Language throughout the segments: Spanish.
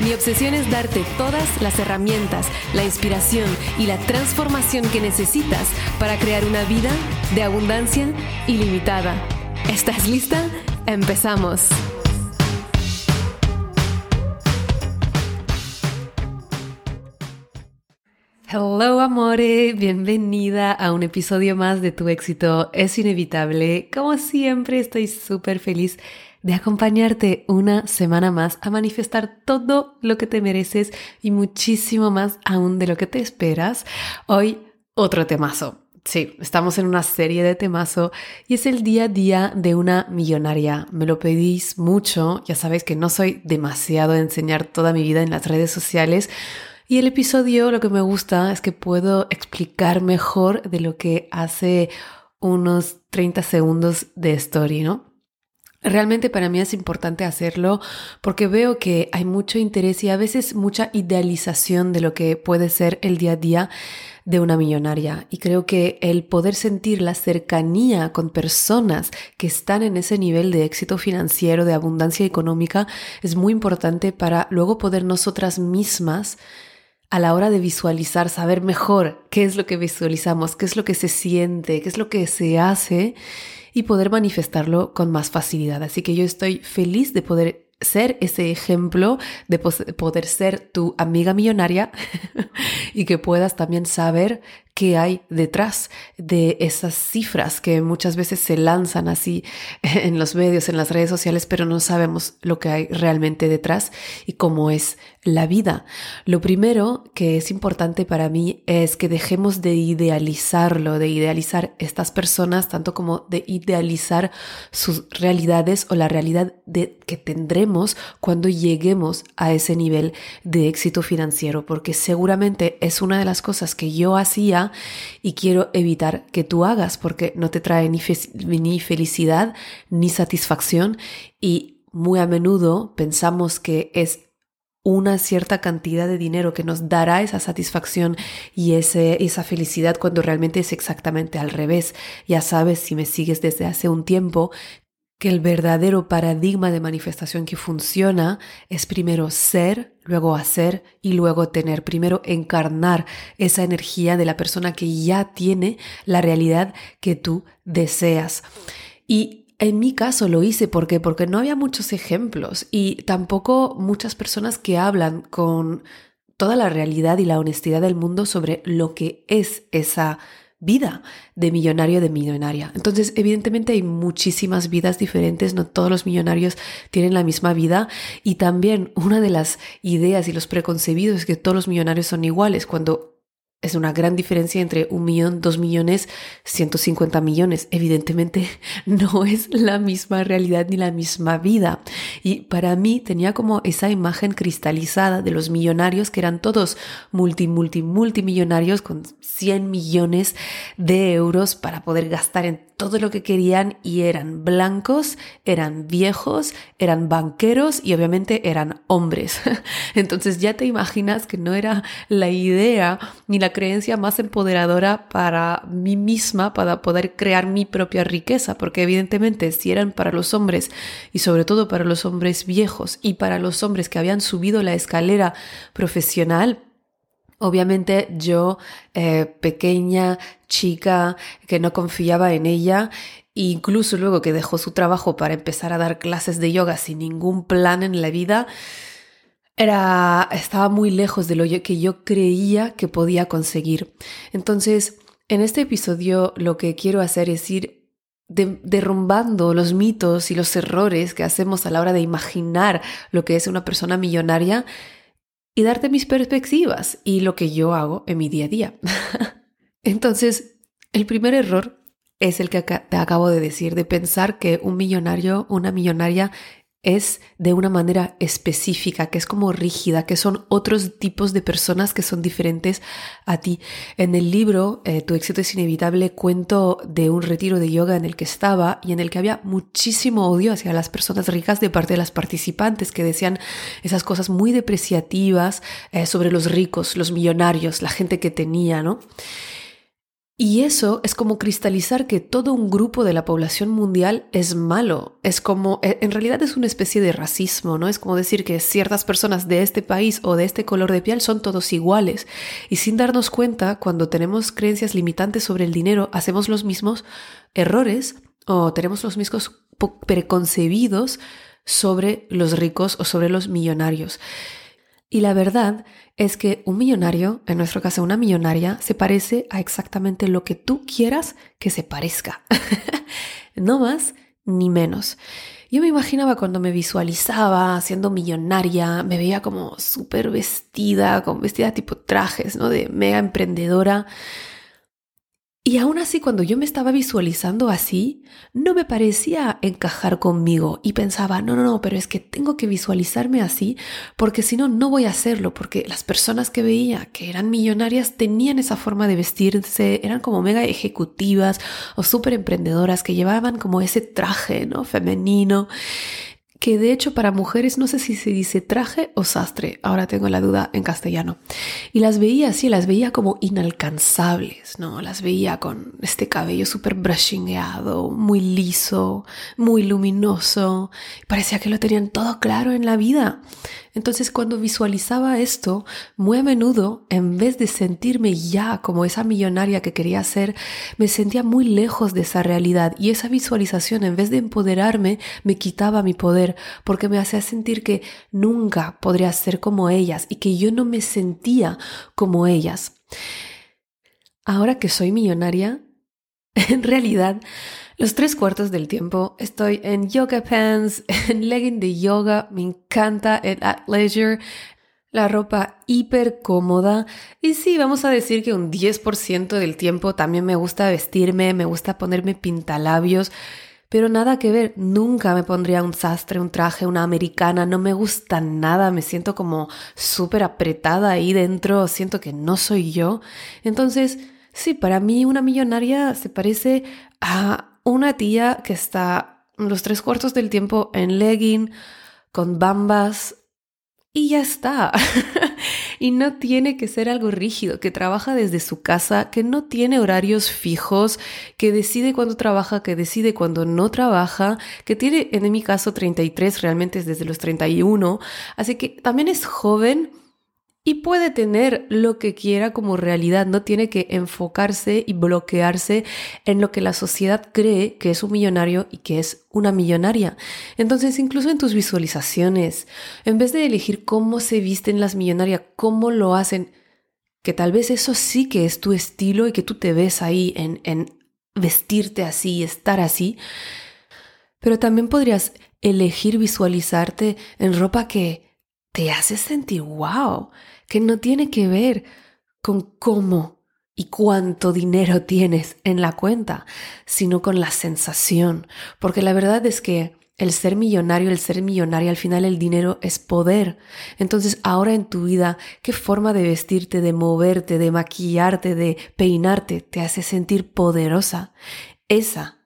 Mi obsesión es darte todas las herramientas, la inspiración y la transformación que necesitas para crear una vida de abundancia ilimitada. ¿Estás lista? Empezamos. Hello amore, bienvenida a un episodio más de Tu éxito es inevitable. Como siempre estoy súper feliz de acompañarte una semana más a manifestar todo lo que te mereces y muchísimo más aún de lo que te esperas. Hoy otro temazo. Sí, estamos en una serie de temazo y es el día a día de una millonaria. Me lo pedís mucho, ya sabéis que no soy demasiado de enseñar toda mi vida en las redes sociales, y el episodio lo que me gusta es que puedo explicar mejor de lo que hace unos 30 segundos de story, ¿no? Realmente para mí es importante hacerlo porque veo que hay mucho interés y a veces mucha idealización de lo que puede ser el día a día de una millonaria. Y creo que el poder sentir la cercanía con personas que están en ese nivel de éxito financiero, de abundancia económica, es muy importante para luego poder nosotras mismas a la hora de visualizar, saber mejor qué es lo que visualizamos, qué es lo que se siente, qué es lo que se hace y poder manifestarlo con más facilidad. Así que yo estoy feliz de poder ser ese ejemplo, de poder ser tu amiga millonaria y que puedas también saber qué hay detrás de esas cifras que muchas veces se lanzan así en los medios, en las redes sociales, pero no sabemos lo que hay realmente detrás y cómo es la vida. Lo primero que es importante para mí es que dejemos de idealizarlo, de idealizar estas personas, tanto como de idealizar sus realidades o la realidad de, que tendremos cuando lleguemos a ese nivel de éxito financiero, porque seguramente es una de las cosas que yo hacía y quiero evitar que tú hagas porque no te trae ni, ni felicidad ni satisfacción y muy a menudo pensamos que es una cierta cantidad de dinero que nos dará esa satisfacción y ese, esa felicidad cuando realmente es exactamente al revés. Ya sabes, si me sigues desde hace un tiempo, que el verdadero paradigma de manifestación que funciona es primero ser, luego hacer y luego tener. Primero encarnar esa energía de la persona que ya tiene la realidad que tú deseas. Y en mi caso lo hice porque porque no había muchos ejemplos y tampoco muchas personas que hablan con toda la realidad y la honestidad del mundo sobre lo que es esa vida de millonario de millonaria. Entonces, evidentemente hay muchísimas vidas diferentes, no todos los millonarios tienen la misma vida y también una de las ideas y los preconcebidos es que todos los millonarios son iguales, cuando es una gran diferencia entre un millón, dos millones, 150 millones. Evidentemente no es la misma realidad ni la misma vida. Y para mí tenía como esa imagen cristalizada de los millonarios que eran todos multi, multi, multimillonarios con 100 millones de euros para poder gastar en todo lo que querían y eran blancos, eran viejos, eran banqueros y obviamente eran hombres. Entonces ya te imaginas que no era la idea ni la creencia más empoderadora para mí misma para poder crear mi propia riqueza, porque evidentemente si eran para los hombres y sobre todo para los hombres viejos y para los hombres que habían subido la escalera profesional, Obviamente yo, eh, pequeña chica que no confiaba en ella, incluso luego que dejó su trabajo para empezar a dar clases de yoga sin ningún plan en la vida, era, estaba muy lejos de lo que yo creía que podía conseguir. Entonces, en este episodio lo que quiero hacer es ir derrumbando los mitos y los errores que hacemos a la hora de imaginar lo que es una persona millonaria y darte mis perspectivas y lo que yo hago en mi día a día. Entonces, el primer error es el que te acabo de decir, de pensar que un millonario, una millonaria es de una manera específica, que es como rígida, que son otros tipos de personas que son diferentes a ti. En el libro eh, Tu éxito es inevitable cuento de un retiro de yoga en el que estaba y en el que había muchísimo odio hacia las personas ricas de parte de las participantes que decían esas cosas muy depreciativas eh, sobre los ricos, los millonarios, la gente que tenía, ¿no? Y eso es como cristalizar que todo un grupo de la población mundial es malo. Es como, e, en realidad es una especie de racismo, ¿no? Es como decir que ciertas personas de este país o de este color de piel son todos iguales. Y sin darnos cuenta, cuando tenemos creencias limitantes sobre el dinero, hacemos los mismos errores o tenemos los mismos preconcebidos sobre los ricos o sobre los millonarios. Y la verdad es que un millonario, en nuestro caso una millonaria, se parece a exactamente lo que tú quieras que se parezca. no más ni menos. Yo me imaginaba cuando me visualizaba siendo millonaria, me veía como súper vestida, con vestida tipo trajes, ¿no? De mega emprendedora. Y aún así, cuando yo me estaba visualizando así, no me parecía encajar conmigo y pensaba, no, no, no, pero es que tengo que visualizarme así porque si no, no voy a hacerlo, porque las personas que veía que eran millonarias tenían esa forma de vestirse, eran como mega ejecutivas o súper emprendedoras que llevaban como ese traje, ¿no? Femenino que de hecho para mujeres no sé si se dice traje o sastre, ahora tengo la duda en castellano. Y las veía así, las veía como inalcanzables, ¿no? Las veía con este cabello súper brushingueado, muy liso, muy luminoso. Parecía que lo tenían todo claro en la vida. Entonces cuando visualizaba esto, muy a menudo, en vez de sentirme ya como esa millonaria que quería ser, me sentía muy lejos de esa realidad y esa visualización, en vez de empoderarme, me quitaba mi poder porque me hacía sentir que nunca podría ser como ellas y que yo no me sentía como ellas. Ahora que soy millonaria, en realidad los tres cuartos del tiempo estoy en yoga pants, en legging de yoga, me encanta el leisure, la ropa hiper cómoda y sí, vamos a decir que un 10% del tiempo también me gusta vestirme, me gusta ponerme pintalabios, pero nada que ver, nunca me pondría un sastre, un traje, una americana, no me gusta nada, me siento como súper apretada ahí dentro, siento que no soy yo. Entonces, sí, para mí una millonaria se parece a una tía que está los tres cuartos del tiempo en legging, con bambas, y ya está. y no tiene que ser algo rígido, que trabaja desde su casa, que no tiene horarios fijos, que decide cuándo trabaja, que decide cuándo no trabaja, que tiene, en mi caso, 33, realmente es desde los 31, así que también es joven y puede tener lo que quiera como realidad, no tiene que enfocarse y bloquearse en lo que la sociedad cree que es un millonario y que es una millonaria. Entonces, incluso en tus visualizaciones, en vez de elegir cómo se visten las millonarias, cómo lo hacen, que tal vez eso sí que es tu estilo y que tú te ves ahí en, vestirte así, estar así, pero también podrías elegir visualizarte en ropa que te hace sentir wow, que no tiene que ver con cómo y cuánto dinero tienes en la cuenta, sino con la sensación. Porque la verdad es que el ser millonario, el ser millonario, al final el dinero es poder. Entonces ahora en tu vida, ¿qué forma de vestirte, de moverte, de maquillarte, de peinarte te hace sentir poderosa? Esa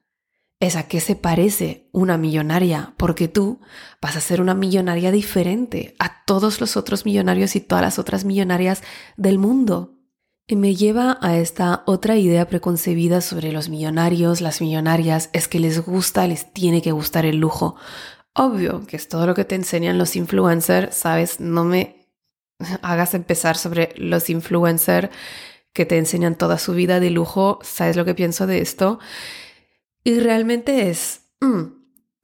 es a qué se parece una millonaria, porque tú vas a ser una millonaria diferente a todos los otros millonarios y todas las otras millonarias del mundo. Y me lleva a esta otra idea preconcebida sobre los millonarios, las millonarias, es que les gusta, les tiene que gustar el lujo. Obvio que es todo lo que te enseñan los influencers, ¿sabes? No me hagas empezar sobre los influencers que te enseñan toda su vida de lujo, ¿sabes lo que pienso de esto? Y realmente es, mm,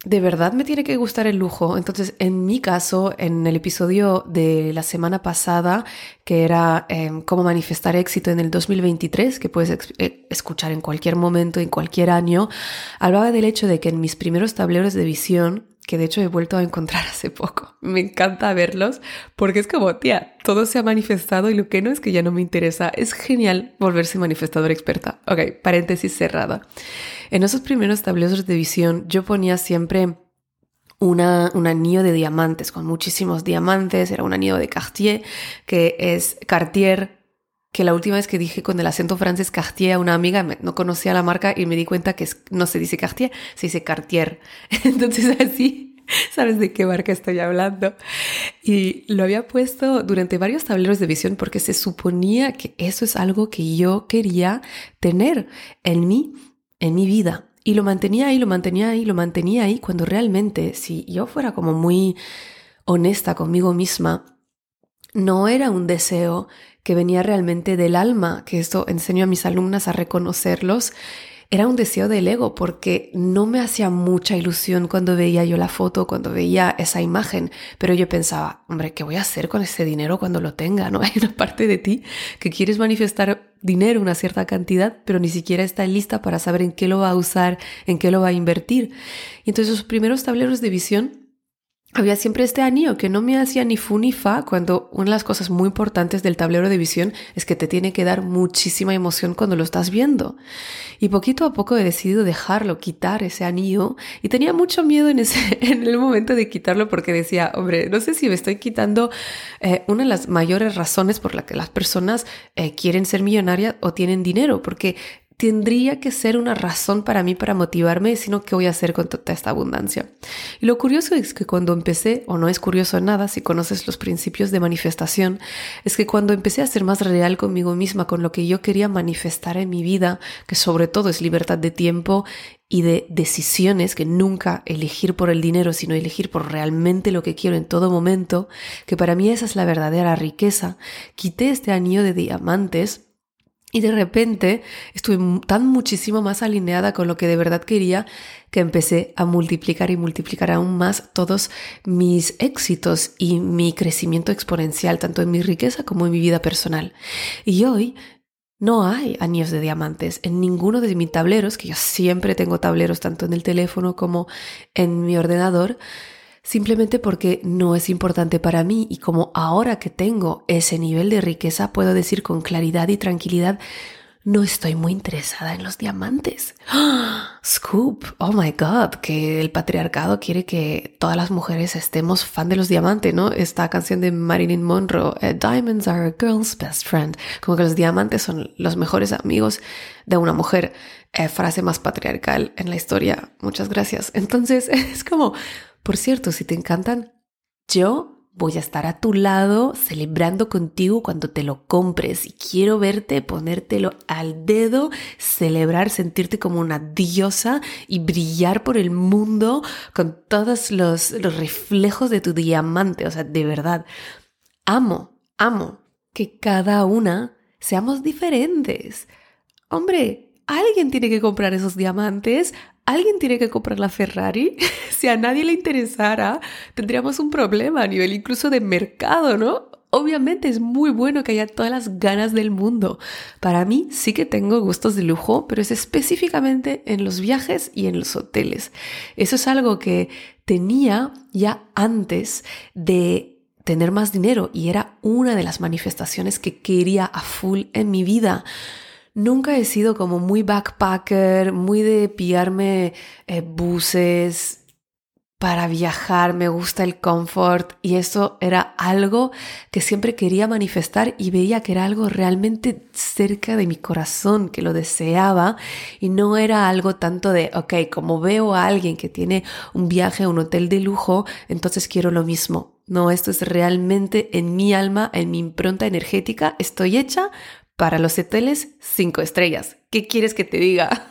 de verdad me tiene que gustar el lujo. Entonces, en mi caso, en el episodio de la semana pasada, que era em, cómo manifestar éxito en el 2023, que puedes eh, escuchar en cualquier momento, en cualquier año, hablaba del hecho de que en mis primeros tableros de visión, que de hecho he vuelto a encontrar hace poco. Me encanta verlos porque es como, tía, todo se ha manifestado y lo que no es que ya no me interesa. Es genial volverse manifestadora experta. Ok, paréntesis cerrada. En esos primeros tableros de visión yo ponía siempre una, un anillo de diamantes, con muchísimos diamantes, era un anillo de Cartier, que es Cartier, que la última vez que dije con el acento francés Cartier a una amiga, no conocía la marca y me di cuenta que no se dice Cartier, se dice Cartier. Entonces así, sabes de qué marca estoy hablando. Y lo había puesto durante varios tableros de visión porque se suponía que eso es algo que yo quería tener en mí, en mi vida. Y lo mantenía ahí, lo mantenía ahí, lo mantenía ahí, cuando realmente, si yo fuera como muy honesta conmigo misma, no era un deseo que venía realmente del alma, que esto enseño a mis alumnas a reconocerlos, era un deseo del ego porque no me hacía mucha ilusión cuando veía yo la foto, cuando veía esa imagen, pero yo pensaba, hombre, ¿qué voy a hacer con ese dinero cuando lo tenga? ¿No? Hay una parte de ti que quieres manifestar dinero, una cierta cantidad, pero ni siquiera está lista para saber en qué lo va a usar, en qué lo va a invertir. Y entonces los primeros tableros de visión había siempre este anillo que no me hacía ni fu ni fa cuando una de las cosas muy importantes del tablero de visión es que te tiene que dar muchísima emoción cuando lo estás viendo. Y poquito a poco he decidido dejarlo, quitar ese anillo y tenía mucho miedo en, ese, en el momento de quitarlo porque decía, hombre, no sé si me estoy quitando eh, una de las mayores razones por la que las personas eh, quieren ser millonarias o tienen dinero, porque tendría que ser una razón para mí para motivarme, sino qué voy a hacer con toda esta abundancia. Y lo curioso es que cuando empecé, o no es curioso nada si conoces los principios de manifestación, es que cuando empecé a ser más real conmigo misma, con lo que yo quería manifestar en mi vida, que sobre todo es libertad de tiempo y de decisiones, que nunca elegir por el dinero, sino elegir por realmente lo que quiero en todo momento, que para mí esa es la verdadera riqueza, quité este anillo de diamantes, y de repente estuve tan muchísimo más alineada con lo que de verdad quería que empecé a multiplicar y multiplicar aún más todos mis éxitos y mi crecimiento exponencial, tanto en mi riqueza como en mi vida personal. Y hoy no hay anillos de diamantes en ninguno de mis tableros, que yo siempre tengo tableros tanto en el teléfono como en mi ordenador simplemente porque no es importante para mí y como ahora que tengo ese nivel de riqueza puedo decir con claridad y tranquilidad, no estoy muy interesada en los diamantes. Scoop, oh my god, que el patriarcado quiere que todas las mujeres estemos fan de los diamantes, ¿no? Esta canción de Marilyn Monroe, eh, Diamonds are a girl's best friend, como que los diamantes son los mejores amigos de una mujer. Eh, frase más patriarcal en la historia. Muchas gracias. Entonces es como, por cierto, si te encantan, yo voy a estar a tu lado celebrando contigo cuando te lo compres y quiero verte ponértelo al dedo, celebrar, sentirte como una diosa y brillar por el mundo con todos los, reflejos de tu diamante. O sea, de verdad, amo, amo que cada una seamos diferentes. Hombre, alguien tiene que comprar esos diamantes, alguien tiene que comprar la Ferrari. si a nadie le interesara, tendríamos un problema a nivel incluso de mercado, ¿no? Obviamente es muy bueno que haya todas las ganas del mundo. Para mí sí que tengo gustos de lujo, pero es específicamente en los viajes y en los hoteles. Eso es algo que tenía ya antes de tener más dinero y era una de las manifestaciones que quería a full en mi vida. Nunca he sido como muy backpacker, muy de pillarme eh, buses para viajar, me gusta el confort y eso era algo que siempre quería manifestar y veía que era algo realmente cerca de mi corazón, que lo deseaba y no era algo tanto de, ok, como veo a alguien que tiene un viaje a un hotel de lujo, entonces quiero lo mismo. No, esto es realmente en mi alma, en mi impronta energética, estoy hecha para los hoteles, cinco estrellas. ¿Qué quieres que te diga?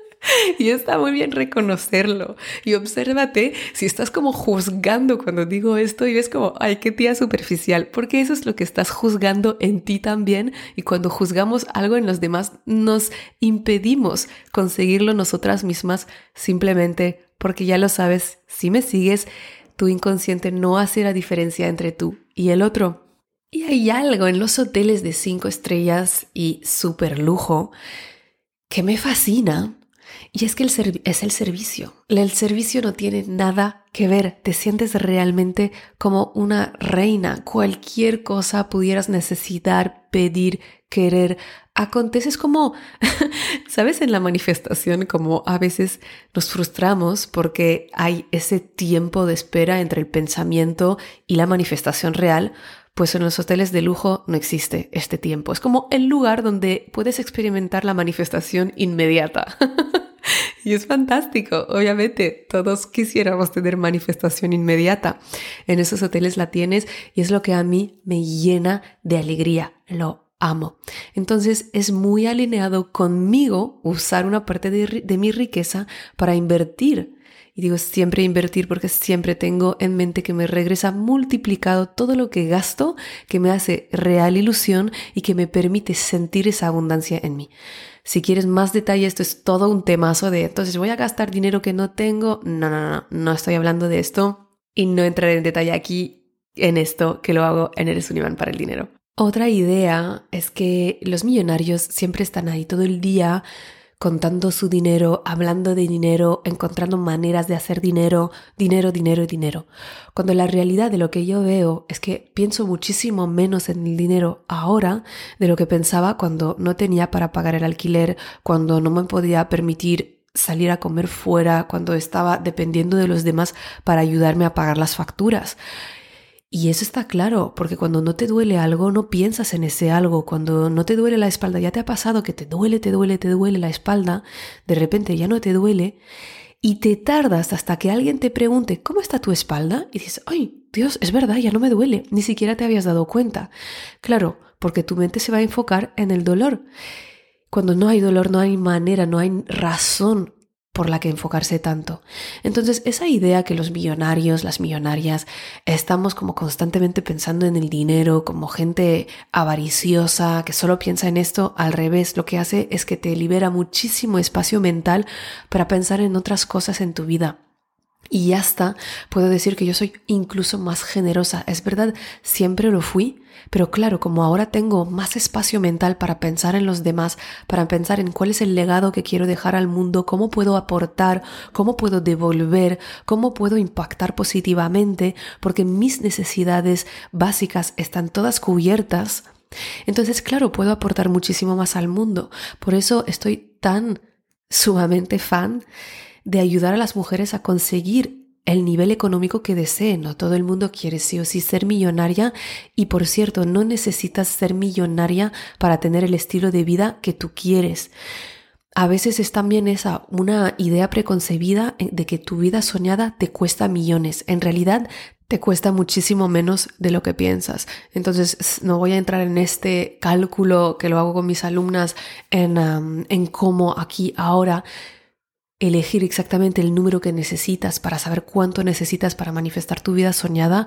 y está muy bien reconocerlo. Y obsérvate si estás como juzgando cuando digo esto y ves como, ay, qué tía superficial, porque eso es lo que estás juzgando en ti también. Y cuando juzgamos algo en los demás, nos impedimos conseguirlo nosotras mismas simplemente porque ya lo sabes, si me sigues, tu inconsciente no hace la diferencia entre tú y el otro. Y hay algo en los hoteles de cinco estrellas y super lujo que me fascina. Y es que es el servicio. El servicio no tiene nada que ver. Te sientes realmente como una reina. Cualquier cosa pudieras necesitar, pedir, querer acontece. Es como, ¿sabes? En la manifestación, como a veces nos frustramos porque hay ese tiempo de espera entre el pensamiento y la manifestación real. Pues en los hoteles de lujo no existe este tiempo. Es como el lugar donde puedes experimentar la manifestación inmediata. Y es fantástico, obviamente, todos quisiéramos tener manifestación inmediata. En esos hoteles la tienes y es lo que a mí me llena de alegría, lo amo. Entonces es muy alineado conmigo usar una parte de, mi riqueza para invertir. Y digo siempre invertir porque siempre tengo en mente que me regresa multiplicado todo lo que gasto, que me hace real ilusión y que me permite sentir esa abundancia en mí. Si quieres más detalle, esto es todo un temazo de, entonces voy a gastar dinero que no tengo. No, no, no, no estoy hablando de esto y no entraré en detalle aquí en esto que lo hago en Eres un para el dinero. Otra idea es que los millonarios siempre están ahí todo el día contando su dinero, hablando de dinero, encontrando maneras de hacer dinero, dinero, dinero, dinero. Cuando la realidad de lo que yo veo es que pienso muchísimo menos en el dinero ahora de lo que pensaba cuando no tenía para pagar el alquiler, cuando no me podía permitir salir a comer fuera, cuando estaba dependiendo de los demás para ayudarme a pagar las facturas. Y eso está claro, porque cuando no te duele algo, no piensas en ese algo. Cuando no te duele la espalda, ya te ha pasado que te duele, te duele, te duele la espalda, de repente ya no te duele, y te tardas hasta que alguien te pregunte, ¿cómo está tu espalda? Y dices, ay, Dios, es verdad, ya no me duele, ni siquiera te habías dado cuenta. Claro, porque tu mente se va a enfocar en el dolor. Cuando no hay dolor, no hay manera, no hay razón por la que enfocarse tanto. Entonces, esa idea que los millonarios, las millonarias, estamos como constantemente pensando en el dinero, como gente avariciosa, que solo piensa en esto, al revés, lo que hace es que te libera muchísimo espacio mental para pensar en otras cosas en tu vida. Y ya está, puedo decir que yo soy incluso más generosa. Es verdad, siempre lo fui, pero claro, como ahora tengo más espacio mental para pensar en los demás, para pensar en cuál es el legado que quiero dejar al mundo, cómo puedo aportar, cómo puedo devolver, cómo puedo impactar positivamente, porque mis necesidades básicas están todas cubiertas. Entonces, claro, puedo aportar muchísimo más al mundo. Por eso estoy tan sumamente fan de ayudar a las mujeres a conseguir el nivel económico que deseen. No todo el mundo quiere sí o sí ser millonaria y por cierto, no necesitas ser millonaria para tener el estilo de vida que tú quieres. A veces es también esa una idea preconcebida de que tu vida soñada te cuesta millones. En realidad te cuesta muchísimo menos de lo que piensas. Entonces, no voy a entrar en este cálculo que lo hago con mis alumnas en, en cómo aquí ahora elegir exactamente el número que necesitas para saber cuánto necesitas para manifestar tu vida soñada,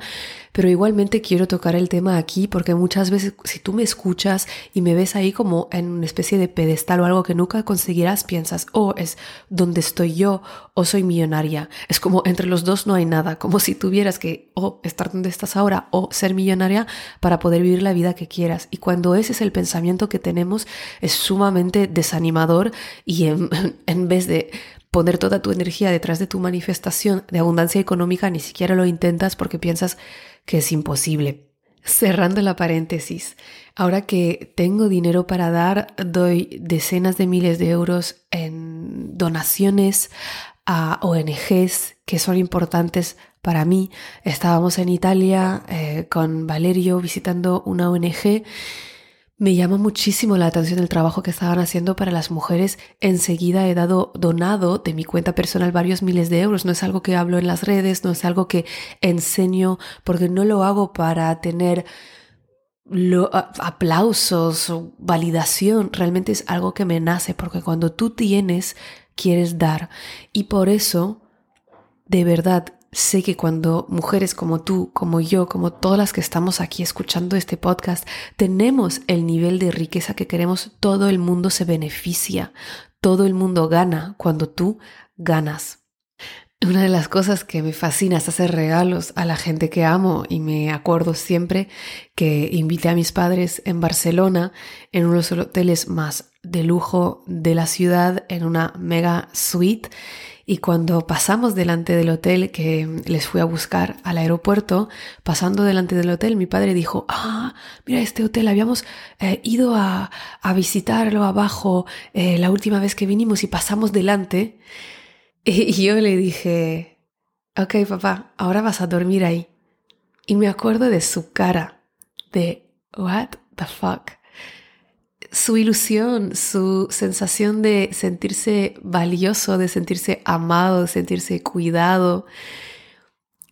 pero igualmente quiero tocar el tema aquí porque muchas veces si tú me escuchas y me ves ahí como en una especie de pedestal o algo que nunca conseguirás, piensas, oh, es donde estoy yo o soy millonaria. Es como entre los dos no hay nada, como si tuvieras que o estar donde estás ahora o ser millonaria para poder vivir la vida que quieras. Y cuando ese es el pensamiento que tenemos, es sumamente desanimador y en, en vez de poner toda tu energía detrás de tu manifestación de abundancia económica, ni siquiera lo intentas porque piensas que es imposible. Cerrando la paréntesis, ahora que tengo dinero para dar, doy decenas de miles de euros en donaciones a ONGs que son importantes para mí. Estábamos en Italia eh, con Valerio visitando una ONG me llama muchísimo la atención el trabajo que estaban haciendo para las mujeres. Enseguida he dado donado de mi cuenta personal varios miles de euros. No es algo que hablo en las redes, no es algo que enseño, porque no lo hago para tener aplausos o validación. Realmente es algo que me nace, porque cuando tú tienes, quieres dar. Y por eso, de verdad, Sé que cuando mujeres como tú, como yo, como todas las que estamos aquí escuchando este podcast, tenemos el nivel de riqueza que queremos, todo el mundo se beneficia, todo el mundo gana cuando tú ganas. Una de las cosas que me fascina es hacer regalos a la gente que amo y me acuerdo siempre que invité a mis padres en Barcelona en uno de los hoteles más de lujo de la ciudad en una mega suite Y cuando pasamos delante del hotel que les fui a buscar al aeropuerto, pasando delante del hotel, mi padre dijo, ah, mira este hotel, habíamos eh, ido a, visitarlo abajo eh, la última vez que vinimos y pasamos delante. Y yo le dije, ok papá, ahora vas a dormir ahí. Y me acuerdo de su cara, de, what the fuck su ilusión, su sensación de sentirse valioso, de sentirse amado, de sentirse cuidado.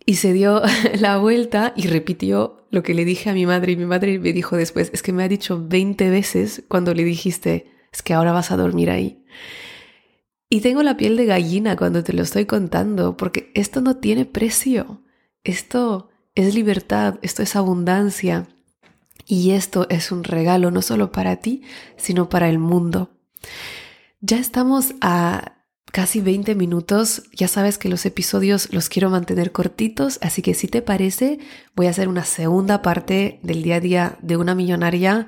Y se dio la vuelta y repitió lo que le dije a mi madre. Y mi madre me dijo después, es que me ha dicho 20 veces cuando le dijiste, es que ahora vas a dormir ahí. Y tengo la piel de gallina cuando te lo estoy contando, porque esto no tiene precio. Esto es libertad, esto es abundancia. Y esto es un regalo no solo para ti, sino para el mundo. Ya estamos a casi 20 minutos. Ya sabes que los episodios los quiero mantener cortitos, así que si te parece, voy a hacer una segunda parte del día a día de una millonaria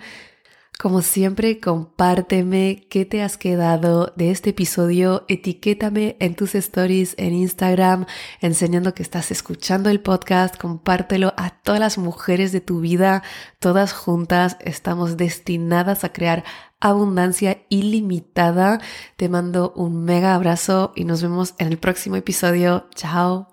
como siempre, compárteme qué te has quedado de este episodio, etiquétame en tus stories en Instagram, enseñando que estás escuchando el podcast, compártelo a todas las mujeres de tu vida, todas juntas estamos destinadas a crear abundancia ilimitada. Te mando un mega abrazo y nos vemos en el próximo episodio. Chao.